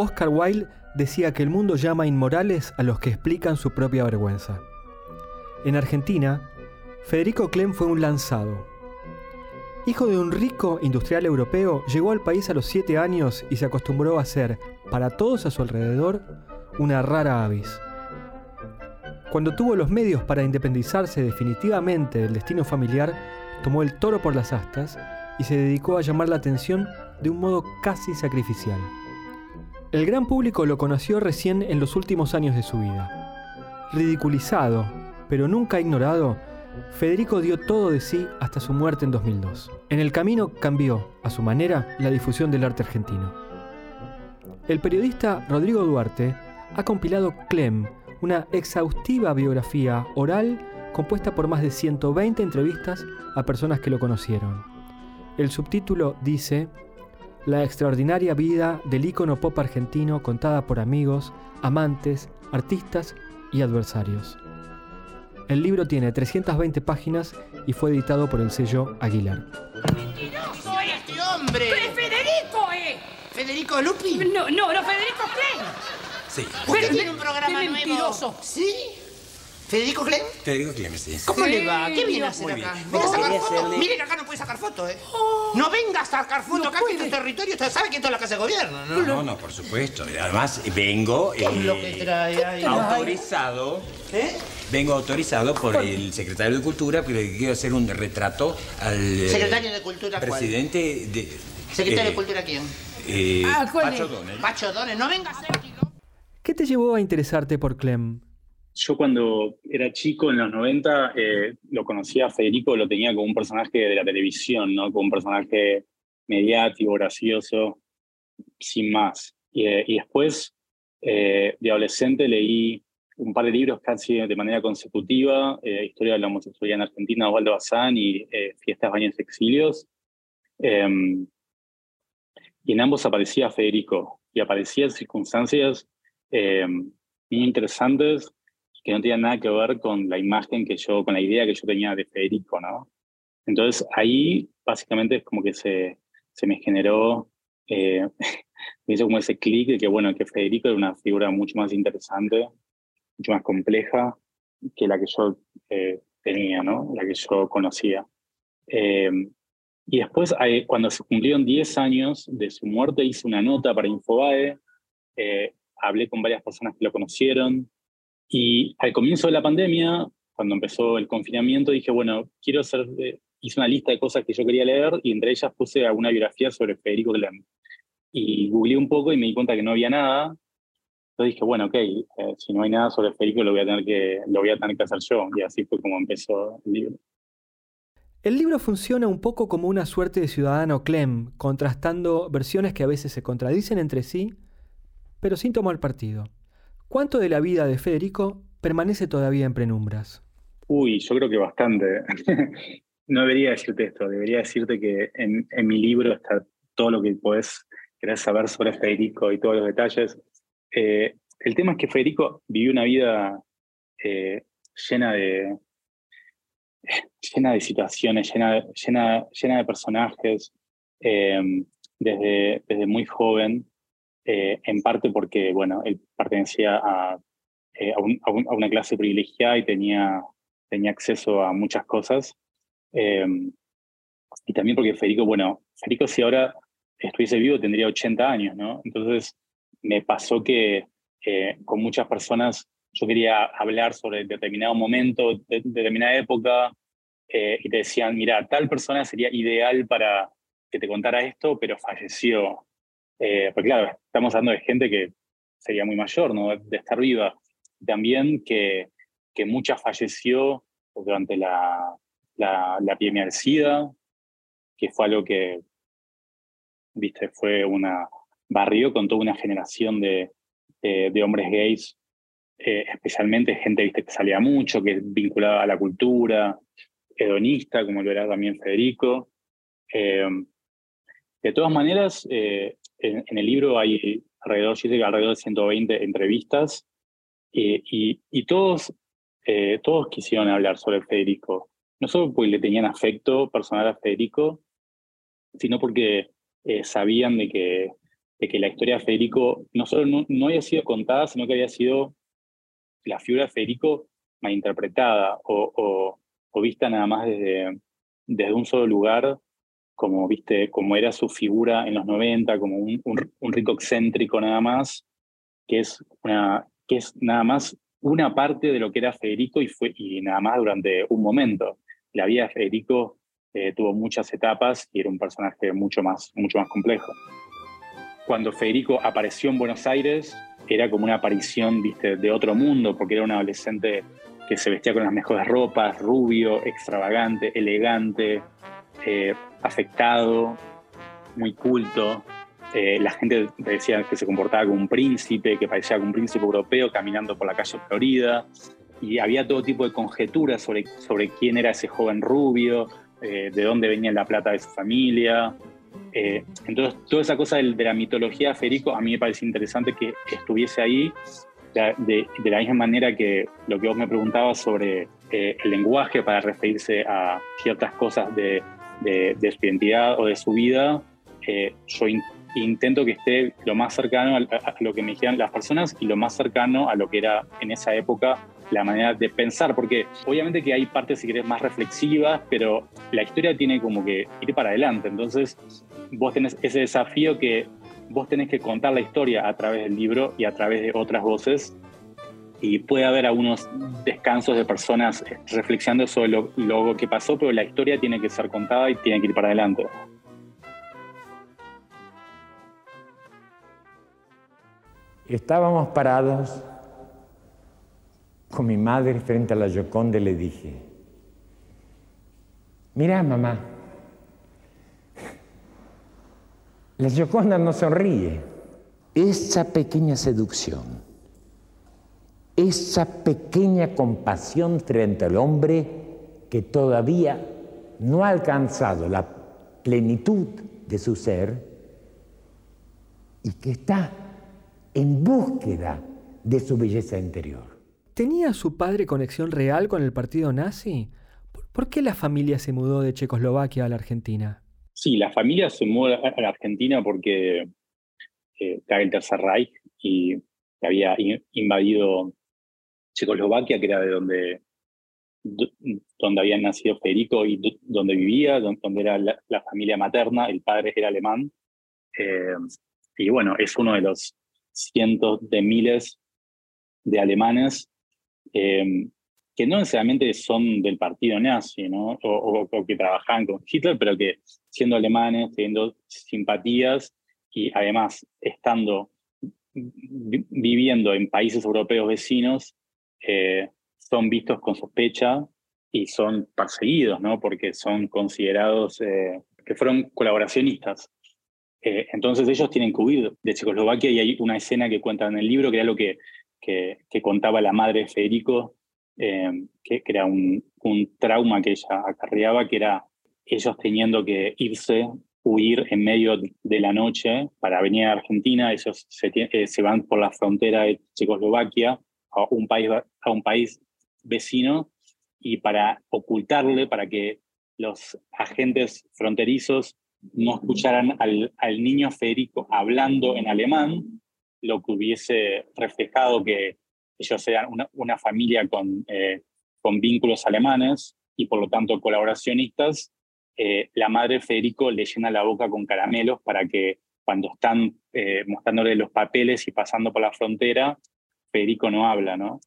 Oscar Wilde decía que el mundo llama inmorales a los que explican su propia vergüenza. En Argentina, Federico Clem fue un lanzado. Hijo de un rico industrial europeo, llegó al país a los siete años y se acostumbró a ser, para todos a su alrededor, una rara avis. Cuando tuvo los medios para independizarse definitivamente del destino familiar, tomó el toro por las astas y se dedicó a llamar la atención de un modo casi sacrificial. El gran público lo conoció recién en los últimos años de su vida. Ridiculizado, pero nunca ignorado, Federico dio todo de sí hasta su muerte en 2002. En el camino cambió, a su manera, la difusión del arte argentino. El periodista Rodrigo Duarte ha compilado Clem, una exhaustiva biografía oral compuesta por más de 120 entrevistas a personas que lo conocieron. El subtítulo dice la extraordinaria vida del ícono pop argentino contada por amigos, amantes, artistas y adversarios. El libro tiene 320 páginas y fue editado por el sello Aguilar. ¡Mentiroso este hombre! ¡Pero Federico, eh! ¿Federico Lupi? No, no, no, Federico Klein. Sí. Usted Pero- tiene un programa qué nuevo. mentiroso. ¿Sí? ¿Federico Clem? Federico Clemes, sí. ¿Cómo Sí, le va? ¿Qué viene a hacer muy acá? bien. ¿Viene a sacar fotos? hacerle- Mire que acá no puede sacar fotos, ¿eh? No venga a sacar fotos No acá, que puede. es territorio. Usted sabe que esto es la casa de gobierno, ¿no? No, no, por supuesto. Además, vengo ¿Qué es lo eh, que trae ahí? autorizado. ¿Eh? Vengo autorizado por el secretario de Cultura porque quiero hacer un retrato al eh, ¿Secretario de Cultura cuál? presidente de. ¿Secretario eh, de Cultura quién? Eh, Ah, ¿cuál Pacho es? Donel. Pacho Dones. No venga a hacer. ¿Qué te llevó a interesarte por Clem? Yo cuando era chico, en los 90, eh, lo conocía a Federico, lo tenía como un personaje de la televisión, ¿no? Como un personaje mediático, gracioso, sin más. Y, eh, y después, eh, de adolescente, leí un par de libros casi de manera consecutiva, eh, Historia de la homosexualidad en Argentina, Osvaldo Bazán y eh, Fiestas, Baños, Exilios. Em, y en ambos aparecía Federico, y aparecía en circunstancias em, muy interesantes que no tenían nada que ver con la imagen que yo, con la idea que yo tenía de Federico, ¿no? Entonces ahí básicamente es como que se, se me generó, eh, me hizo como ese clic de que, bueno, que Federico era una figura mucho más interesante, mucho más compleja que la que yo eh, tenía, ¿no? La que yo conocía. Eh, y después, cuando se cumplieron 10 años de su muerte, hice una nota para Infobae, eh, hablé con varias personas que lo conocieron, y al comienzo de la pandemia, cuando empezó el confinamiento, dije, bueno, quiero hacer, hice una lista de cosas que yo quería leer y entre ellas puse alguna biografía sobre Federico Clem. Y googleé un poco y me di cuenta que no había nada. Entonces dije, bueno, ok, eh, si no hay nada sobre Federico lo voy, a tener que, lo voy a tener hacer yo. Y así fue como empezó el libro. El libro funciona un poco como una suerte de ciudadano Clem, contrastando versiones que a veces se contradicen entre sí, pero sin tomar partido. ¿Cuánto de la vida de Federico permanece todavía en penumbras? Uy, yo creo que bastante. no debería decirte esto, debería decirte que en, mi libro está todo lo que podés querer saber sobre Federico y todos los detalles. Eh, el tema es que Federico vivió una vida eh, llena de llena de situaciones, llena, llena, llena de personajes, eh, desde, desde muy joven, eh, en parte porque, bueno, él pertenecía a, eh, a, un- a un- a una clase privilegiada y tenía, tenía acceso a muchas cosas. Eh, y también porque Federico, bueno, Federico si ahora estuviese vivo tendría 80 años, ¿no? Entonces me pasó que eh, con muchas personas yo quería hablar sobre determinado momento, de, determinada época, y te decían, mira, tal persona sería ideal para que te contara esto, pero falleció. Eh, porque claro, estamos hablando de gente que sería muy mayor, ¿no? De estar viva. También que, que mucha falleció durante la, la, la del SIDA, que fue algo que, viste, fue una, barrió con toda una generación de, de, hombres gays, eh, especialmente gente ¿viste? que salía mucho, que vinculaba a la cultura, hedonista, como lo era también Federico. Eh, de todas maneras, en, el libro hay alrededor, alrededor de 120 entrevistas y, y, todos, todos quisieron hablar sobre Federico. No solo porque le tenían afecto personal a Federico, sino porque sabían de que de que la historia de Federico no solo no, había sido contada, sino que había sido la figura de Federico malinterpretada o, o, o vista nada más desde, desde un solo lugar, como, viste, como era su figura en los 90, como un, un, rico excéntrico nada más, que es, una, que es nada más una parte de lo que era Federico y, fue, y nada más durante un momento. La vida de Federico eh, tuvo muchas etapas y era un personaje mucho más, mucho más complejo cuando Federico apareció en Buenos Aires, era como una aparición, viste, de otro mundo, porque era un adolescente que se vestía con las mejores ropas, rubio, extravagante, elegante, eh, afectado, muy culto. Eh, la gente decía que se comportaba como un príncipe, que parecía como un príncipe europeo caminando por la calle Florida. Y había todo tipo de conjeturas sobre, sobre quién era ese joven rubio, eh, de dónde venía la plata de su familia. Entonces, toda esa cosa de, la mitología de Federico a mí me parece interesante que estuviese ahí, de, la misma manera que lo que vos me preguntabas sobre el lenguaje para referirse a ciertas cosas de, su identidad o de su vida, eh, yo intento que esté lo más cercano a, a, lo que me dijeran las personas y lo más cercano a lo que era en esa época la manera de pensar, porque obviamente que hay partes, si querés, más reflexivas, pero la historia tiene como que ir para adelante. Entonces, vos tenés ese desafío que vos tenés que contar la historia a través del libro y a través de otras voces. Y puede haber algunos descansos de personas reflexionando sobre lo, lo que pasó, pero la historia tiene que ser contada y tiene que ir para adelante. Estábamos parados con mi madre frente a la Gioconda y le dije, mira mamá, la Gioconda no sonríe. Esa pequeña seducción, esa pequeña compasión frente al hombre que todavía no ha alcanzado la plenitud de su ser y que está en búsqueda de su belleza interior. ¿Tenía su padre conexión real con el partido nazi? ¿Por qué la familia se mudó de Checoslovaquia a la Argentina? Sí, la familia se mudó a la Argentina porque eh, el Tercer Reich y había invadido Checoslovaquia, que era de donde, donde había nacido Federico y donde vivía, donde era la, familia materna, el padre era alemán. Eh, y bueno, es uno de los cientos de miles de alemanes Em, que no necesariamente son del partido nazi, ¿no? O, que trabajaban con Hitler, pero que siendo alemanes, teniendo simpatías y además estando viviendo en países europeos vecinos, eh, son vistos con sospecha y son perseguidos, ¿no? Porque son considerados eh, que fueron colaboracionistas. Eh, entonces ellos tienen que huir de Checoslovaquia y hay una escena que cuentan en el libro que era lo que que, contaba la madre de Federico, eh, que, era un, trauma que ella acarreaba, que era ellos teniendo que irse, huir en medio de la noche para venir a Argentina, ellos se, eh, se van por la frontera de Checoslovaquia a un país, a un país vecino y para ocultarle, para que los agentes fronterizos no escucharan al, niño Federico hablando en alemán, lo que hubiese reflejado que ellos sean una, familia con, eh, con vínculos alemanes y por lo tanto colaboracionistas, eh, la madre Federico le llena la boca con caramelos para que cuando están eh, mostrándole los papeles y pasando por la frontera, Federico no habla, ¿no?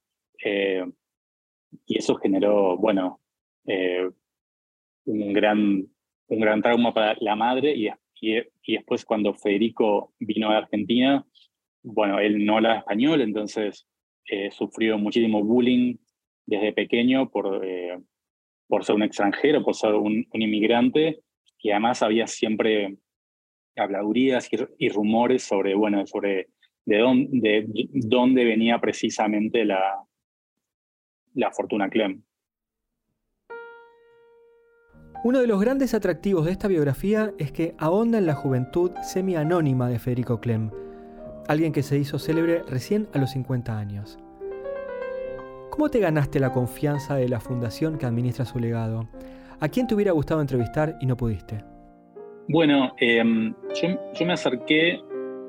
y eso generó, bueno, un, gran, un gran trauma para la madre y, y, y después cuando Federico vino a Argentina, bueno, él no habla español, entonces eh, sufrió muchísimo bullying desde pequeño por, eh, por ser un extranjero, por ser un, inmigrante, y además había siempre habladurías y, rumores sobre, bueno, sobre de dónde, de dónde venía precisamente la, la fortuna Clem. Uno de los grandes atractivos de esta biografía es que ahonda en la juventud semi-anónima de Federico Clem, alguien que se hizo célebre recién a los 50 años. ¿Cómo te ganaste la confianza de la fundación que administra su legado? ¿A quién te hubiera gustado entrevistar y no pudiste? Bueno, em, yo, me acerqué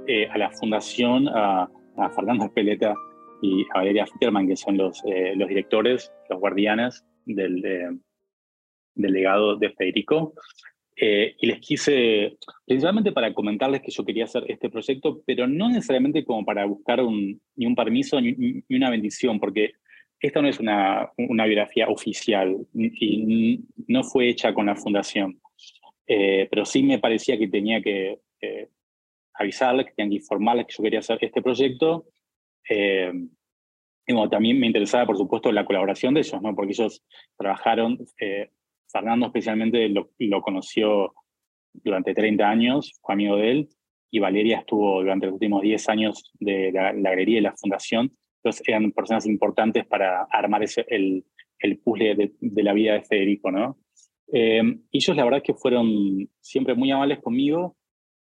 eh, a la fundación, a, Fernando Espeleta y a Valeria Fitterman, que son los, eh, los directores, los guardianes del, del legado de Federico. Eh, y les quise, principalmente para comentarles que yo quería hacer este proyecto, pero no necesariamente como para buscar un, ni un permiso ni, una bendición, porque esta no es una, una biografía oficial y no fue hecha con la fundación. Eh, pero sí me parecía que tenía que eh, avisarles, que tenían que informarles que yo quería hacer este proyecto. y bueno, también me interesaba, por supuesto, la colaboración de ellos, ¿no? porque ellos trabajaron Fernando especialmente lo, conoció durante 30 años, fue amigo de él, y Valeria estuvo durante los últimos 10 años de la, galería y la fundación. Entonces eran personas importantes para armar ese, el, el puzzle de, la vida de Federico, ¿no? Eh, ellos la verdad que fueron siempre muy amables conmigo,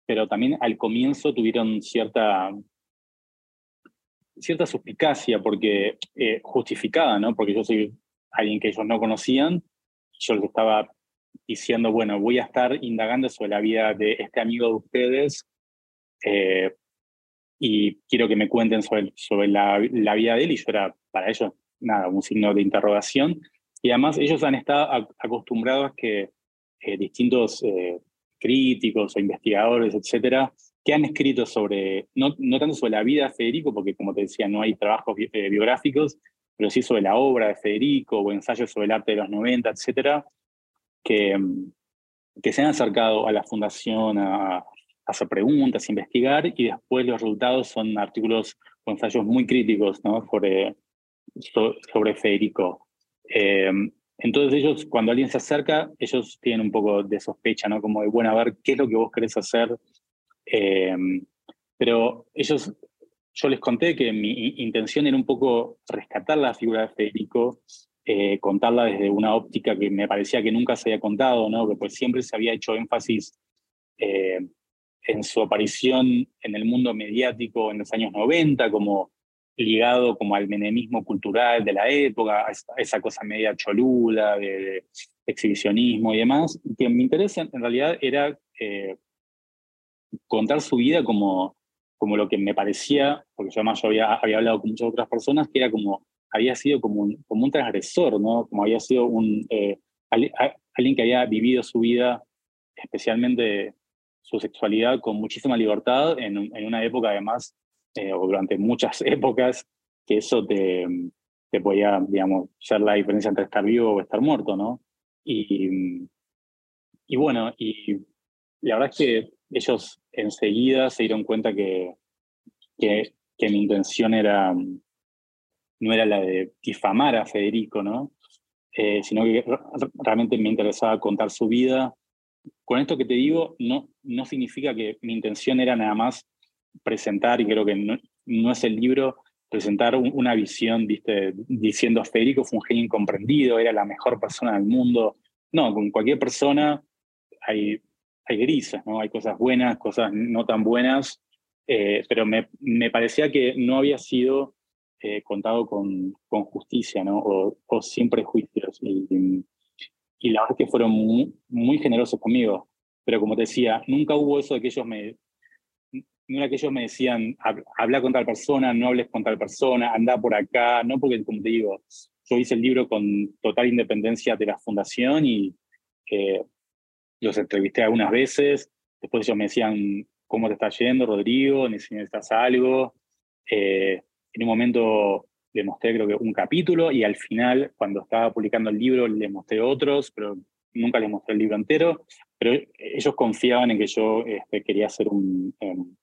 pero también al comienzo tuvieron cierta, cierta suspicacia, porque eh, justificada, ¿no? Porque yo soy alguien que ellos no conocían, yo les estaba diciendo, bueno, voy a estar indagando sobre la vida de este amigo de ustedes eh, y quiero que me cuenten sobre, sobre la, la, vida de él y yo era para ellos, nada, un signo de interrogación. Y además ellos han estado acostumbrados a que eh, distintos eh, críticos o investigadores, etcétera, que han escrito sobre, no, no tanto sobre la vida de Federico, porque como te decía, no hay trabajos biográficos, pero sí sobre la obra de Federico o ensayos sobre el arte de los 90, etcétera, que, mm, que se han acercado a la fundación a, hacer preguntas, a investigar, y después los resultados son artículos o ensayos muy críticos ¿no? sobre, sobre Federico. Eh, entonces ellos, cuando alguien se acerca, ellos tienen un poco de sospecha, ¿no? Como de, bueno, a ver, ¿qué es lo que vos querés hacer? Eh, pero ellos yo les conté que mi intención era un poco rescatar la figura de Federico, eh, contarla desde una óptica que me parecía que nunca se había contado, ¿no? que pues siempre se había hecho énfasis eh, en su aparición en el mundo mediático en los años 90, como ligado como al menemismo cultural de la época, a esa, cosa media cholula, de, exhibicionismo y demás, que mi interés en, realidad era eh, contar su vida como como lo que me parecía, porque yo además yo había, hablado con muchas otras personas, que era como, había sido como un, como un transgresor, ¿no? Como había sido un, eh, alguien que había vivido su vida, especialmente su sexualidad, con muchísima libertad, en una época además, eh, o durante muchas épocas, que eso te, te podía, digamos, ser la diferencia entre estar vivo o estar muerto, ¿no? Y, y bueno, y la verdad es que ellos enseguida se dieron cuenta que, que, mi intención era, no era la de difamar a Federico, ¿no? Eh, sino que realmente me interesaba contar su vida. Con esto que te digo, no, no significa que mi intención era nada más presentar, y creo que no, no es el libro, presentar una visión, ¿viste? diciendo Federico fue un genio incomprendido, era la mejor persona del mundo. No, con cualquier persona hay hay grises, ¿no? Hay cosas buenas, cosas no tan buenas, eh, pero me, me, parecía que no había sido eh, contado con, con, justicia, ¿no? O, o sin prejuicios. Y, y, la verdad es que fueron muy, muy, generosos conmigo. Pero como te decía, nunca hubo eso de que ellos me... Era que ellos me decían, habla con tal persona, no hables con tal persona, anda por acá, no porque, como te digo, yo hice el libro con total independencia de la fundación y eh, los entrevisté algunas veces, después ellos me decían, ¿cómo te está yendo, Rodrigo? ¿Necesitas algo? Eh, en un momento le mostré creo que un capítulo y al final, cuando estaba publicando el libro, le mostré otros, pero nunca les mostré el libro entero, pero ellos confiaban en que yo este, quería hacer un, em,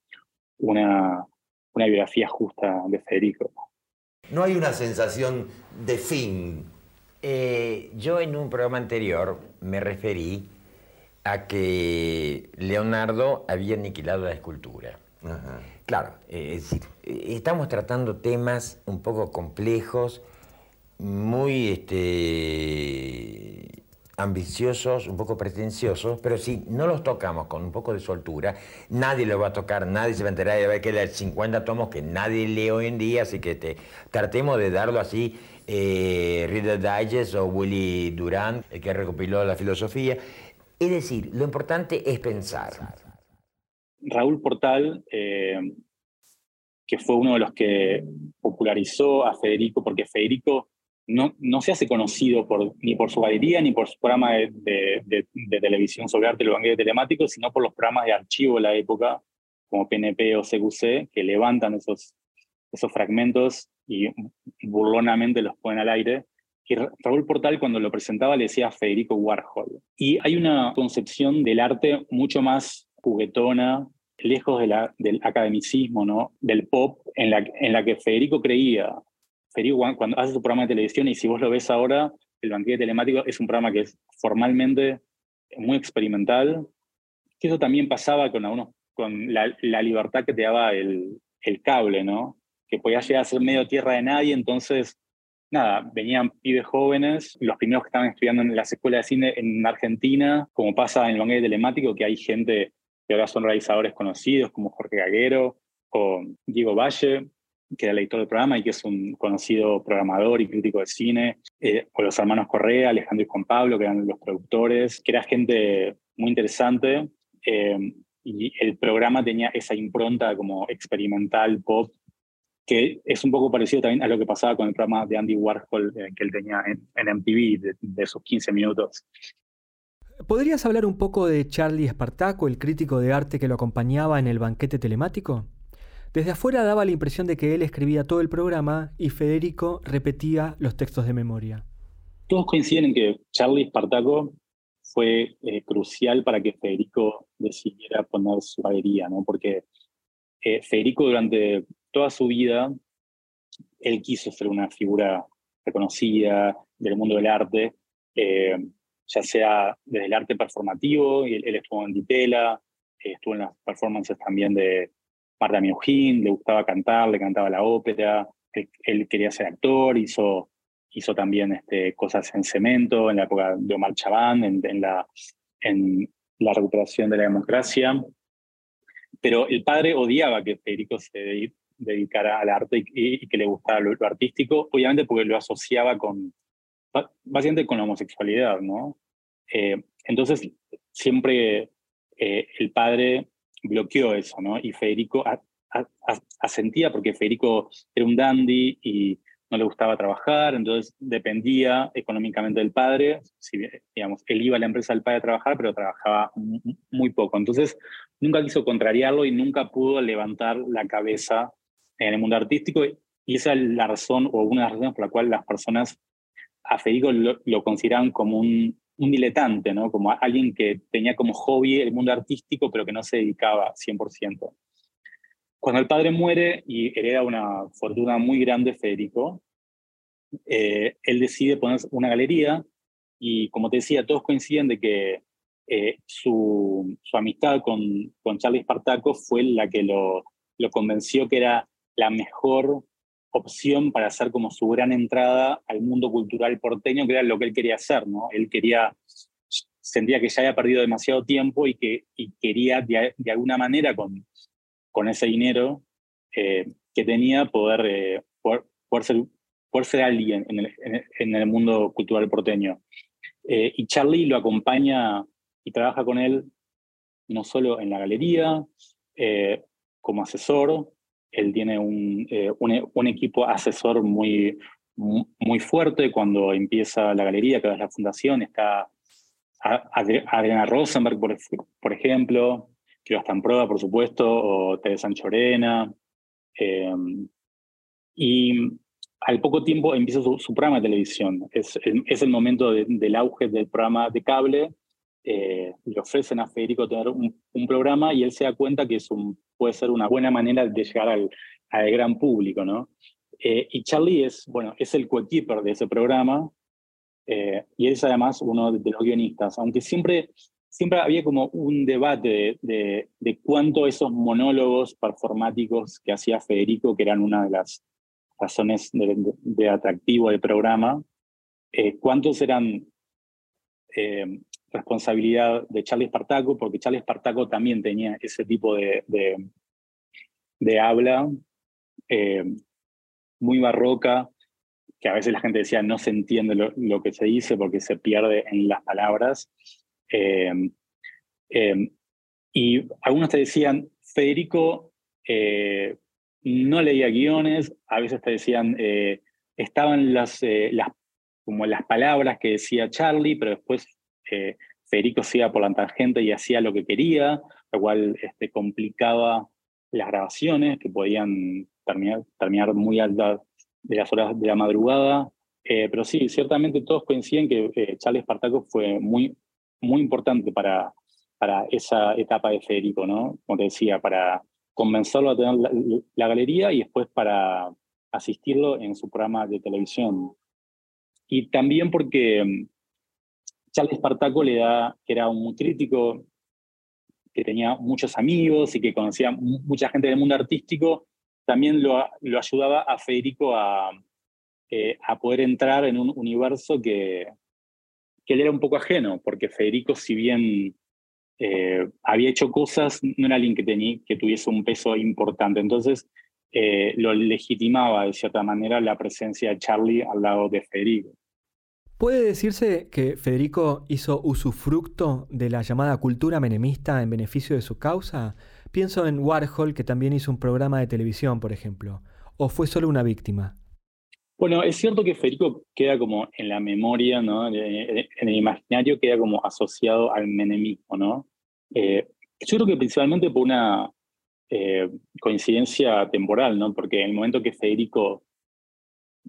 una, una biografía justa de Federico. No hay una sensación de fin. Eh, yo en un programa anterior me referí a que Leonardo había aniquilado la escultura. Claro, eh, es decir, eh, estamos tratando temas un poco complejos, muy este, ambiciosos, un poco pretenciosos, pero si no los tocamos con un poco de soltura, nadie lo va a tocar, nadie se va a enterar de ver que hay 50 tomos que nadie lee hoy en día, así que te, tratemos de darlo así, eh, Reader Digest o Willy Durant, el que recopiló la filosofía. Es decir, lo importante es pensar. Raúl Portal, eh, que fue uno de los que popularizó a Federico, porque Federico no, no se hace conocido por, ni por su galería ni por su programa de, televisión sobre arte, el banquete telemático, sino por los programas de archivo de la época, como PNP o CQC, que levantan esos, esos fragmentos y burlonamente los ponen al aire. Y Raúl Portal cuando lo presentaba le decía Federico Warhol. Y hay una concepción del arte mucho más juguetona, lejos del academicismo, ¿no? del pop, en la, en la que Federico creía Cuando hace su programa de televisión y si vos lo ves ahora, el banquete telemático es un programa que es formalmente muy experimental, que eso también pasaba con, con la, libertad que te daba el, el cable, ¿no? Que podías llegar a ser medio tierra de nadie, entonces, nada, venían pibes jóvenes, los primeros que estaban estudiando en las escuelas de cine en Argentina, como pasa en el banquete telemático, que hay gente que ahora son realizadores conocidos como Jorge Gaguero o Diego Valle, que era el editor del programa y que es un conocido programador y crítico de cine, eh, o los hermanos Correa, Alejandro y Juan Pablo, que eran los productores, que era gente muy interesante. Eh, y el programa tenía esa impronta como experimental, pop, que es un poco parecido también a lo que pasaba con el programa de Andy Warhol eh, que él tenía en, en MTV, de, de, esos 15 minutos. ¿Podrías hablar un poco de Charlie Espartaco, el crítico de arte que lo acompañaba en el banquete telemático? Desde afuera daba la impresión de que él escribía todo el programa y Federico repetía los textos de memoria. Todos coinciden en que Charlie Espartaco fue eh, crucial para que Federico decidiera poner su galería, ¿no? porque eh, Federico durante toda su vida, él quiso ser una figura reconocida del mundo del arte, eh, ya sea desde el arte performativo, él, él estuvo en Ditela, estuvo en las performances también de, Marta Minujín, le gustaba cantar, le cantaba la ópera, él, quería ser actor, hizo, hizo también este, cosas en cemento, en la época de Omar Chabán, en, la, en la recuperación de la democracia. Pero el padre odiaba que Federico se dedicara al arte y, que le gustara lo, artístico, obviamente porque lo asociaba con, básicamente con la homosexualidad, ¿no? Eh, entonces, siempre eh, el padre bloqueó eso, ¿no? Y Federico asentía porque Federico era un dandy y no le gustaba trabajar, entonces dependía económicamente del padre. Si, digamos, él iba a la empresa del padre a trabajar, pero trabajaba muy poco. Entonces, nunca quiso contrariarlo y nunca pudo levantar la cabeza en el mundo artístico. Y esa es la razón, o una de las razones por la cual las personas a Federico lo, lo consideraban como un un diletante, ¿no? Como alguien que tenía como hobby el mundo artístico, pero que no se dedicaba 100%. Cuando el padre muere y hereda una fortuna muy grande, Federico, eh, él decide poner una galería y, como te decía, todos coinciden de que eh, su, amistad con, con Charlie Spartaco fue la que lo convenció que era la mejor opción para hacer como su gran entrada al mundo cultural porteño, que era lo que él quería hacer, ¿no? Él quería, sentía que ya había perdido demasiado tiempo y que y quería de, alguna manera con, con ese dinero eh, que tenía poder, eh, poder, ser, poder, ser, alguien en el, en el mundo cultural porteño. Eh, y Charlie lo acompaña y trabaja con él no solo en la galería, como asesor, él tiene un, eh, un, equipo asesor muy, muy fuerte cuando empieza la galería, que es la fundación. Está Adriana Rosenberg, por, por ejemplo, que está en prueba, por supuesto, o Teresa Anchorena. Em, y al poco tiempo empieza su, programa de televisión. Es, es el momento del auge del programa de cable. Eh, le ofrecen a Federico tener un, un, programa y él se da cuenta que es un puede ser una buena manera de llegar al, al gran público, ¿no? Eh, y Charlie es, bueno, es el coequiper de ese programa eh, y es además uno de los guionistas, aunque siempre, siempre había como un debate de, de, cuánto esos monólogos performáticos que hacía Federico, que eran una de las razones de, atractivo del programa, eh, cuántos eran responsabilidad de Charlie Spartaco, porque Charlie Spartaco también tenía ese tipo de, de, habla muy barroca, que a veces la gente decía no se entiende lo, que se dice porque se pierde en las palabras. Em, em, y algunos te decían, Federico eh, no leía guiones, a veces te decían, eh, estaban las, eh, las, como las palabras que decía Charlie, pero después Federico se iba por la tangente y hacía lo que quería, lo cual este, complicaba las grabaciones que podían terminar, muy alta de las horas de la madrugada. Eh, pero sí, ciertamente todos coinciden que eh, Charles Spartaco fue muy, muy importante para, para esa etapa de Federico, ¿no? Como te decía, para convencerlo a tener la, galería y después para asistirlo en su programa de televisión. Y también porque Charles Spartaco le da, que era un crítico que tenía muchos amigos y que conocía mucha gente del mundo artístico, también lo, ayudaba a Federico a, eh, a, poder entrar en un universo que, que él era un poco ajeno, porque Federico, si bien eh, había hecho cosas, no era alguien que tuviese un peso importante. Entonces, eh, lo legitimaba de cierta manera la presencia de Charlie al lado de Federico. ¿Puede decirse que Federico hizo usufructo de la llamada cultura menemista en beneficio de su causa? Pienso en Warhol, que también hizo un programa de televisión, por ejemplo. ¿O fue solo una víctima? Bueno, es cierto que Federico queda como en la memoria, ¿no? en el imaginario queda como asociado al menemismo. ¿no? Eh, yo creo que principalmente por una eh, coincidencia temporal, ¿no? porque en el momento que Federico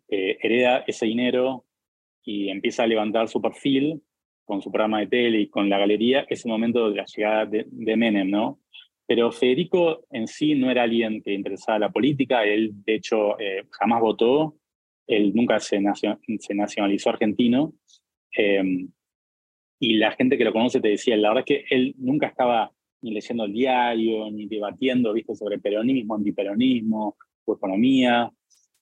eh, hereda ese dinero y empieza a levantar su perfil con su programa de tele y con la galería, es el momento de la llegada de, de Menem, ¿no? Pero Federico en sí no era alguien que interesaba la política, él de hecho eh, jamás votó, él nunca se, se nacionalizó argentino. Em, y la gente que lo conoce te decía, la verdad es que él nunca estaba ni leyendo el diario, ni debatiendo ¿viste? sobre peronismo, antiperonismo o economía,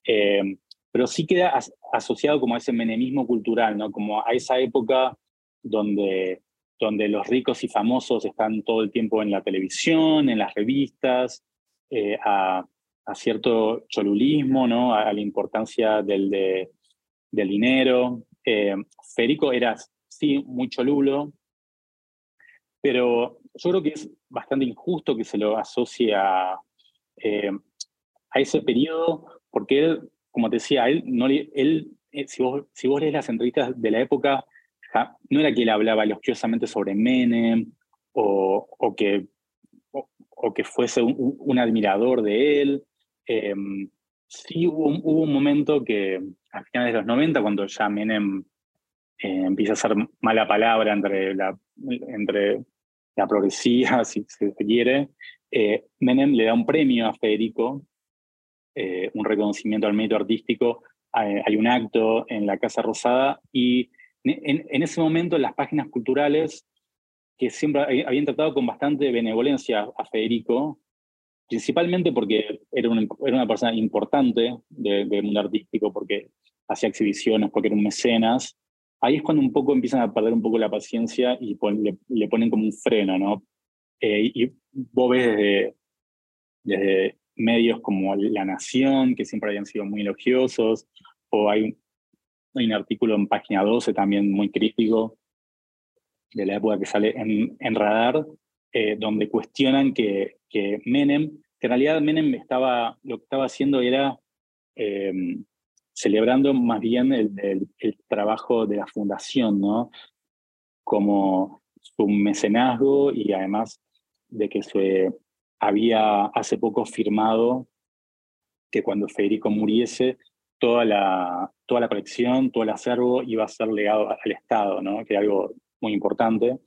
em, pero sí queda asociado como a ese menemismo cultural, ¿no? como a esa época donde donde los ricos y famosos están todo el tiempo en la televisión, en las revistas, eh, a, cierto cholulismo, ¿no? a, la importancia del, del dinero. Eh, Federico era, sí, muy cholulo, pero yo creo que es bastante injusto que se lo asocie a, eh, a ese periodo, porque él, como te decía, él, él si, vos, lees las entrevistas de la época, no era que él hablaba elogiosamente sobre Menem o, que, fuese un, admirador de él. Em, sí hubo, un momento que a finales de los 90, cuando ya Menem eh, empieza a ser mala palabra entre la, entre progresía, si se quiere, eh, Menem le da un premio a Federico, eh, un reconocimiento al mérito artístico. hay un acto en la Casa Rosada y en, ese momento las páginas culturales, que siempre habían tratado con bastante benevolencia a Federico, principalmente porque era una, persona importante del mundo artístico, porque hacía exhibiciones, porque era un mecenas, ahí es cuando un poco empiezan a perder un poco la paciencia y le, ponen como un freno, ¿no? Eh, y vos ves desde, medios como La Nación, que siempre habían sido muy elogiosos, o hay hay un artículo en página 12 también muy crítico de la época que sale en, en Radar, eh, donde cuestionan que, que, Menem, que en realidad Menem estaba, lo que estaba haciendo era em, celebrando más bien el, el, trabajo de la fundación, ¿no? Como su mecenazgo y además de que se había hace poco firmado que cuando Federico muriese toda la, toda la colección, todo el acervo iba a ser legado al Estado, ¿no? que era algo muy importante.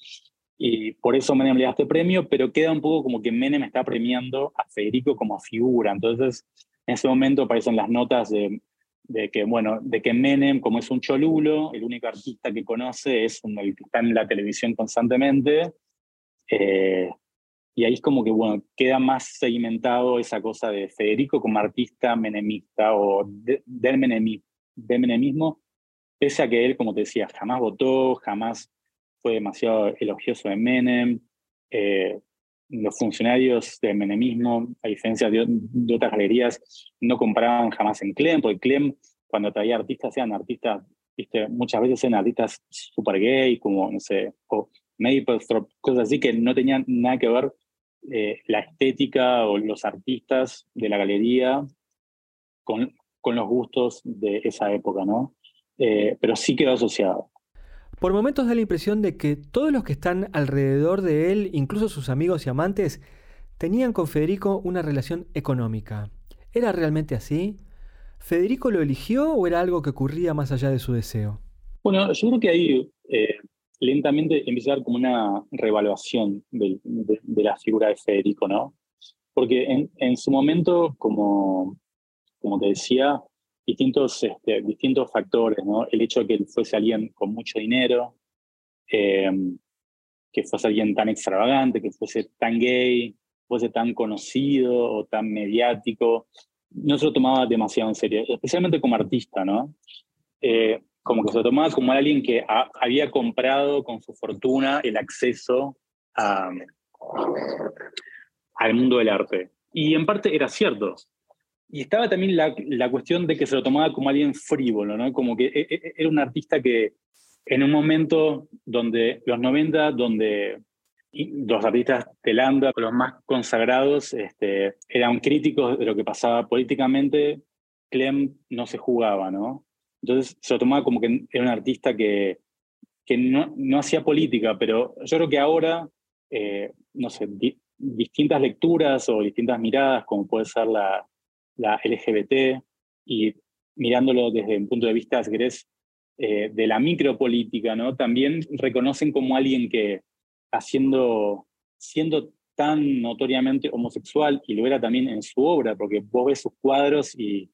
Y por eso Menem le da este premio, pero queda un poco como que Menem está premiando a Federico como figura. Entonces, En ese momento aparecen las notas de, de que, bueno, de que Menem, como es un cholulo, el único artista que conoce es un, el que está en la televisión constantemente. Eh, y ahí es como que, bueno, queda más segmentado esa cosa de Federico como artista menemista o de- del, menemi- del menemismo, pese a que él, como te decía, jamás votó, jamás fue demasiado elogioso de Menem. Eh, los funcionarios del menemismo, a diferencia de, otras galerías, no compraban jamás en Clem, porque Clem, cuando traía artistas, eran artistas, viste, muchas veces eran artistas super gay, como, no sé, o Mapplethorpe, cosas así que no tenían nada que ver eh, la estética o los artistas de la galería con, con los gustos de esa época, ¿no? Eh, pero sí quedó asociado. Por momentos da la impresión de que todos los que están alrededor de él, incluso sus amigos y amantes, tenían con Federico una relación económica. ¿Era realmente así? ¿Federico lo eligió o era algo que ocurría más allá de su deseo? Bueno, yo creo que ahí eh, lentamente empieza a haber como una revaluación de, la figura de Federico, ¿no? Porque en, en su momento, como, como te decía, distintos, este, distintos factores, ¿no? El hecho de que él fuese alguien con mucho dinero, eh, que fuese alguien tan extravagante, que fuese tan gay, fuese tan conocido o tan mediático, no se lo tomaba demasiado en serio, especialmente como artista, ¿no? Eh, como que se lo tomaba como alguien que ha- había comprado con su fortuna el acceso al mundo del arte. Y en parte era cierto. Y estaba también la, la cuestión de que se lo tomaba como alguien frívolo, ¿no? Como que e- e- era un artista que en un momento donde, los 90, donde los artistas de Landa, los más consagrados, este, eran críticos de lo que pasaba políticamente, Clem no se jugaba, ¿no? Entonces se lo tomaba como que era un artista que, que no, no hacía política, pero yo creo que ahora, eh, no sé, di- distintas lecturas o distintas miradas, como puede ser la, la LGBT, y mirándolo desde un punto de vista, si eh, de la micropolítica, ¿no? También reconocen como alguien que haciendo, siendo tan notoriamente homosexual, y lo era también en su obra, porque vos ves sus cuadros y,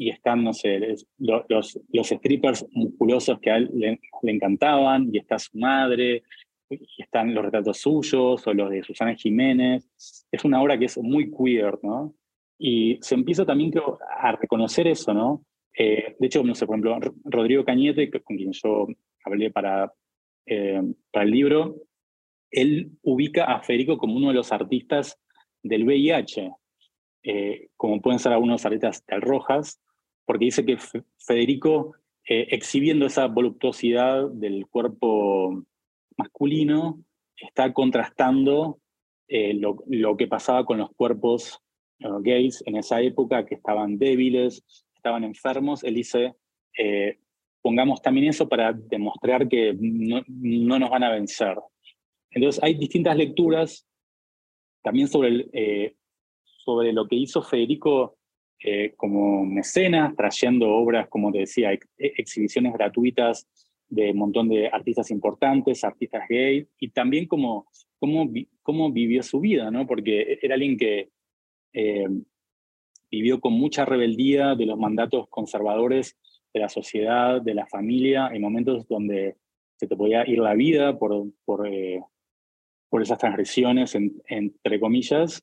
y están, no sé, es- lo- los, los strippers musculosos que a él le, le encantaban, y está su madre, y están los retratos suyos, o los de Susana Jiménez. Es una obra que es muy queer, ¿no? Y se empieza también creo, a reconocer eso, ¿no? Eh, de hecho, no sé, por ejemplo, Rodrigo Cañete, con quien yo hablé para, eh, para el libro, él ubica a Federico como uno de los artistas del VIH, eh, como pueden ser algunos artistas del Rojas, porque dice que Fe- Federico, eh, exhibiendo esa voluptuosidad del cuerpo masculino, está contrastando eh, lo, que pasaba con los cuerpos eh, gays en esa época, que estaban débiles, estaban enfermos. Él dice, pongamos también eso para demostrar que no, no nos van a vencer. Entonces hay distintas lecturas también sobre, sobre lo que hizo Federico eh, como mecenas, trayendo obras, como te decía, ex- exhibiciones gratuitas de un montón de artistas importantes, artistas gay, y también cómo, cómo, cómo vivió su vida, ¿no? Porque era alguien que eh, vivió con mucha rebeldía de los mandatos conservadores de la sociedad, de la familia, en momentos donde se te podía ir la vida por, por, eh, por esas transgresiones, en- entre comillas,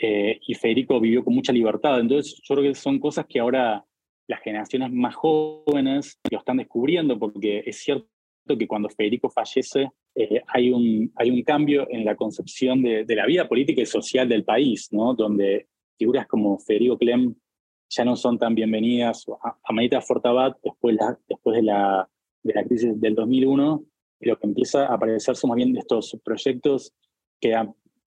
eh, y Federico vivió con mucha libertad. Entonces, yo creo que son cosas que ahora las generaciones más jóvenes lo están descubriendo, porque es cierto que cuando Federico fallece eh, hay, un, hay un cambio en la concepción de, de la vida política y social del país, ¿no? donde figuras como Federico Clem ya no son tan bienvenidas. Amanita Fortabat, después, la- después de, la, de la crisis del 2001, lo que empieza a aparecer son más bien estos proyectos que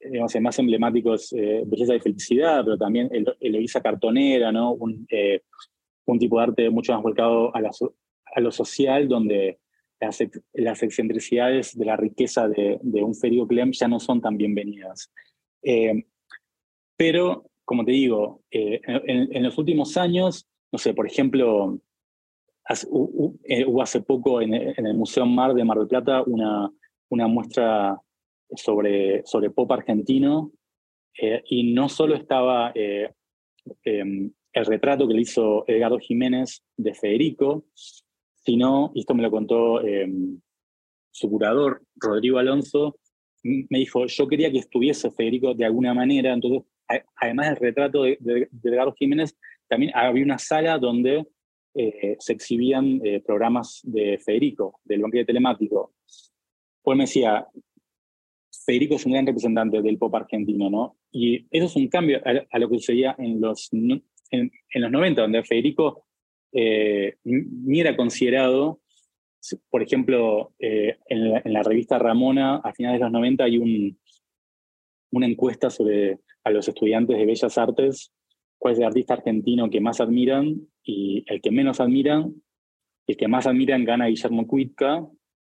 digamos, más emblemáticos, eh, Belleza y Felicidad, pero también el, Eloísa Cartonera, ¿no? Un, eh, un tipo de arte mucho más volcado a, la a lo social, donde las, las excentricidades de la riqueza de, de un Federico Clem ya no son tan bienvenidas. Eh, pero, como te digo, eh, en, en los últimos años, no sé, por ejemplo, hace- eh, hubo hace poco en, en el Museo Mar de Mar del Plata una, una muestra sobre, sobre pop argentino, eh, y no solo estaba eh, em, el retrato que le hizo Edgardo Jiménez de Federico, sino, y esto me lo contó em, su curador, Rodrigo Alonso, me dijo, yo quería que estuviese Federico de alguna manera, entonces, además del retrato de, de, Edgardo Jiménez, también había una sala donde eh, se exhibían eh, programas de Federico, del banquete telemático. Pues me decía, Federico es un gran representante del pop argentino, ¿no? Y eso es un cambio a, lo que sucedía en los, en, los 90, donde Federico eh, ni era considerado, por ejemplo, eh, en, la, revista Ramona, a finales de los 90 hay un, una encuesta sobre a los estudiantes de Bellas Artes, cuál es el artista argentino que más admiran, y el que menos admiran, el que más admiran gana Guillermo Cuitca,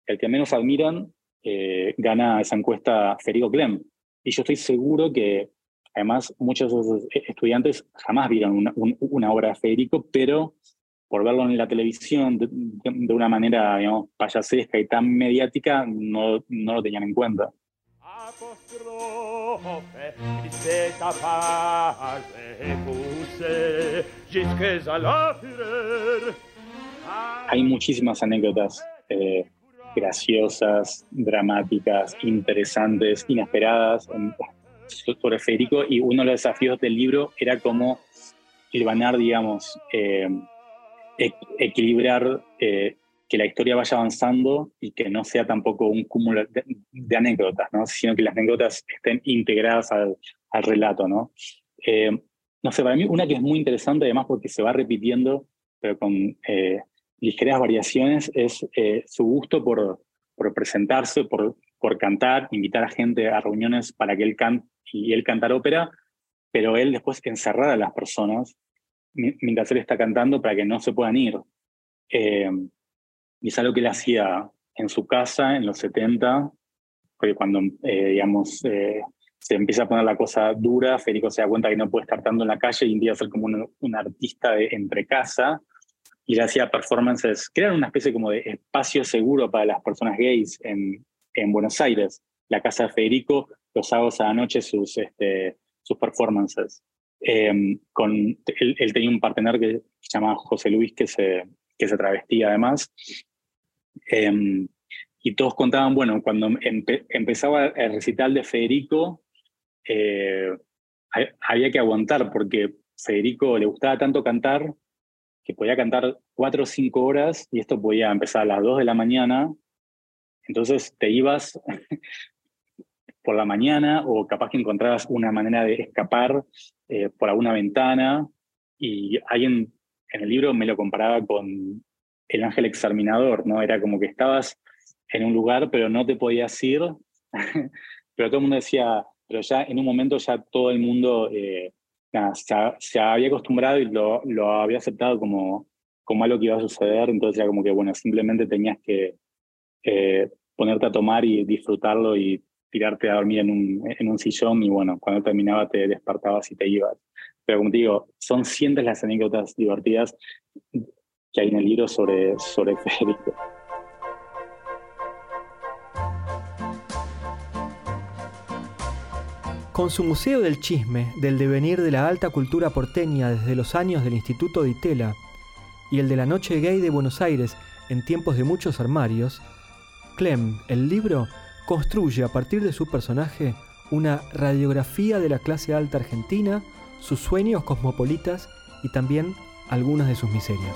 el que menos admiran eh, gana esa encuesta Federico Clem. Y yo estoy seguro que, además, muchos de esos estudiantes jamás vieron una, obra de Federico, pero por verlo en la televisión de, una manera, digamos, payasesca y tan mediática, no, no lo tenían en cuenta. Hay muchísimas anécdotas eh, graciosas, dramáticas, interesantes, inesperadas sobre Federico y uno de los desafíos del libro era cómo hilvanar, digamos, eh, equilibrar eh, que la historia vaya avanzando y que no sea tampoco un cúmulo de, anécdotas, ¿no? sino que las anécdotas estén integradas al, relato. ¿no? Eh, no sé, para mí una que es muy interesante además porque se va repitiendo, pero con ligeras variaciones es eh, su gusto por, presentarse, por, cantar, invitar a gente a reuniones para que él cante y él cantar ópera, pero él después encerrar a las personas mientras él está cantando para que no se puedan ir. Eh, y es algo que él hacía en su casa en los 70, porque cuando, eh, digamos, se empieza a poner la cosa dura, Federico se da cuenta que no puede estar tanto en la calle y a ser como un, un artista de entre casa, y le hacía performances, crearon una especie como de espacio seguro para las personas gays en, en Buenos Aires. La casa de Federico, los sábados a la noche sus, este, sus performances. Em, con, él, tenía un partener que se llamaba José Luis, que se, que se travestía además. Em, y todos contaban, bueno, cuando empezaba el recital de Federico, eh, había que aguantar porque Federico le gustaba tanto cantar que podía cantar cuatro o cinco horas y esto podía empezar a las dos de la mañana. Entonces te ibas por la mañana o capaz que encontrabas una manera de escapar eh, por alguna ventana. Y alguien en el libro me lo comparaba con el ángel exterminador, ¿no? Era como que estabas en un lugar pero no te podías ir, pero todo el mundo decía, pero ya en un momento ya todo el mundo eh, se, había acostumbrado y lo, lo, había aceptado como, como algo que iba a suceder, entonces era como que, bueno, simplemente tenías que eh, ponerte a tomar y disfrutarlo y tirarte a dormir en un, en un sillón y bueno, cuando terminaba te despertabas y te ibas. Pero como te digo, son cientos las anécdotas divertidas que hay en el libro sobre, sobre Federico. Con su Museo del Chisme, del devenir de la alta cultura porteña desde los años del Instituto de Itela y el de la Noche Gay de Buenos Aires en tiempos de muchos armarios, Clem, el libro, construye a partir de su personaje una radiografía de la clase alta argentina, sus sueños cosmopolitas y también algunas de sus miserias.